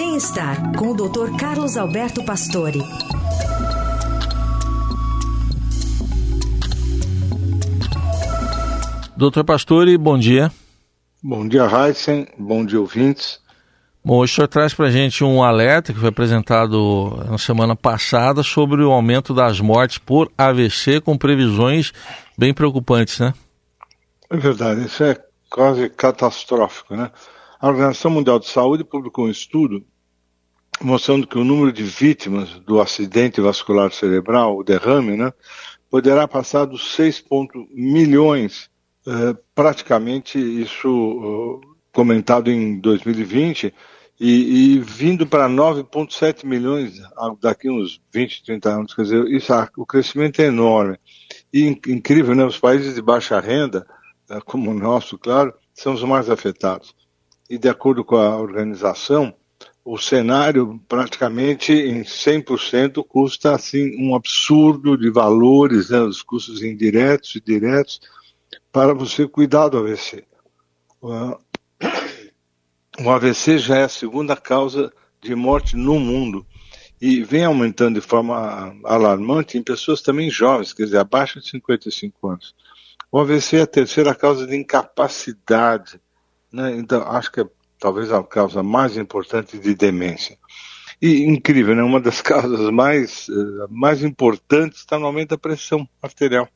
Bem-estar com o Dr. Carlos Alberto Pastore. Doutor Pastore, bom dia. Bom dia, Heisen. Bom dia, ouvintes. Bom, hoje o senhor traz para a gente um alerta que foi apresentado na semana passada sobre o aumento das mortes por AVC, com previsões bem preocupantes, né? É verdade, isso é quase catastrófico, né? A Organização Mundial de Saúde publicou um estudo mostrando que o número de vítimas do acidente vascular cerebral, o derrame, né, poderá passar dos 6 milhões, eh, praticamente isso uh, comentado em 2020, e, e vindo para 9,7 milhões daqui uns 20, 30 anos. Quer dizer, isso, o crescimento é enorme. E incrível, né? Os países de baixa renda, eh, como o nosso, claro, são os mais afetados e de acordo com a organização, o cenário praticamente em 100% custa assim um absurdo de valores, né, os custos indiretos e diretos para você cuidar do AVC. O AVC já é a segunda causa de morte no mundo e vem aumentando de forma alarmante em pessoas também jovens, quer dizer, abaixo de 55 anos. O AVC é a terceira causa de incapacidade né? Então, acho que é talvez a causa mais importante de demência. E incrível, né? Uma das causas mais, uh, mais importantes está no aumento da pressão arterial,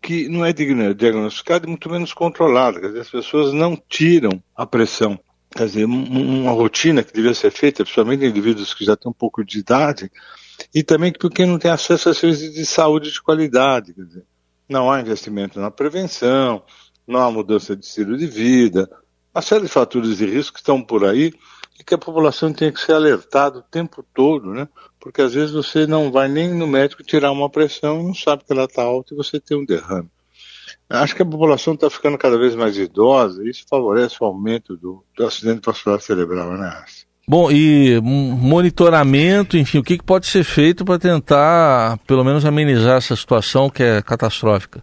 que não é diagnosticada e muito menos controlada. Quer dizer, as pessoas não tiram a pressão. Quer dizer, uma rotina que devia ser feita, principalmente em indivíduos que já têm um pouco de idade, e também porque não tem acesso a serviços de saúde de qualidade. Quer dizer, não há investimento na prevenção, não há mudança de estilo de vida, uma série de fatores de risco que estão por aí e que a população tem que ser alertada o tempo todo, né? Porque às vezes você não vai nem no médico tirar uma pressão e não sabe que ela está alta e você tem um derrame. Acho que a população está ficando cada vez mais idosa e isso favorece o aumento do, do acidente vascular cerebral, né? Bom, e monitoramento, enfim, o que, que pode ser feito para tentar, pelo menos, amenizar essa situação que é catastrófica?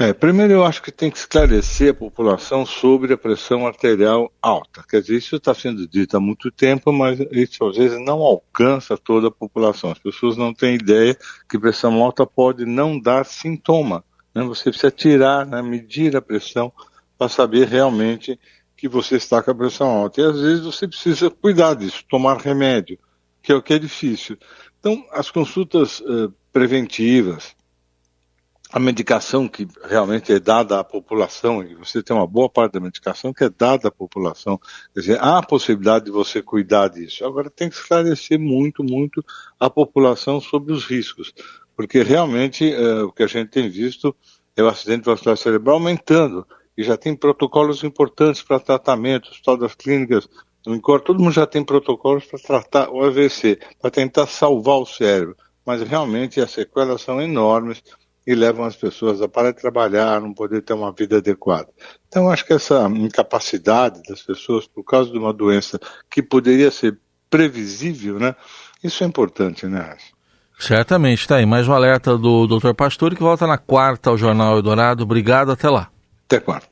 É, primeiro eu acho que tem que esclarecer a população sobre a pressão arterial alta. Quer dizer, isso está sendo dito há muito tempo, mas isso às vezes não alcança toda a população. As pessoas não têm ideia que pressão alta pode não dar sintoma. Né? Você precisa tirar, né, medir a pressão para saber realmente que você está com a pressão alta. E às vezes você precisa cuidar disso, tomar remédio, que é o que é difícil. Então, as consultas uh, preventivas, a medicação que realmente é dada à população, e você tem uma boa parte da medicação que é dada à população, quer dizer, há a possibilidade de você cuidar disso. Agora tem que esclarecer muito, muito a população sobre os riscos, porque realmente é, o que a gente tem visto é o acidente vascular cerebral aumentando, e já tem protocolos importantes para tratamento, tal das clínicas, no todo mundo já tem protocolos para tratar o AVC, para tentar salvar o cérebro, mas realmente as sequelas são enormes, e levam as pessoas a parar de trabalhar, não poder ter uma vida adequada. Então, acho que essa incapacidade das pessoas por causa de uma doença que poderia ser previsível, né? Isso é importante, né? Certamente, está aí. Mais um alerta do Dr. Pastor que volta na quarta ao Jornal Eldorado. Obrigado, até lá. Até quarta.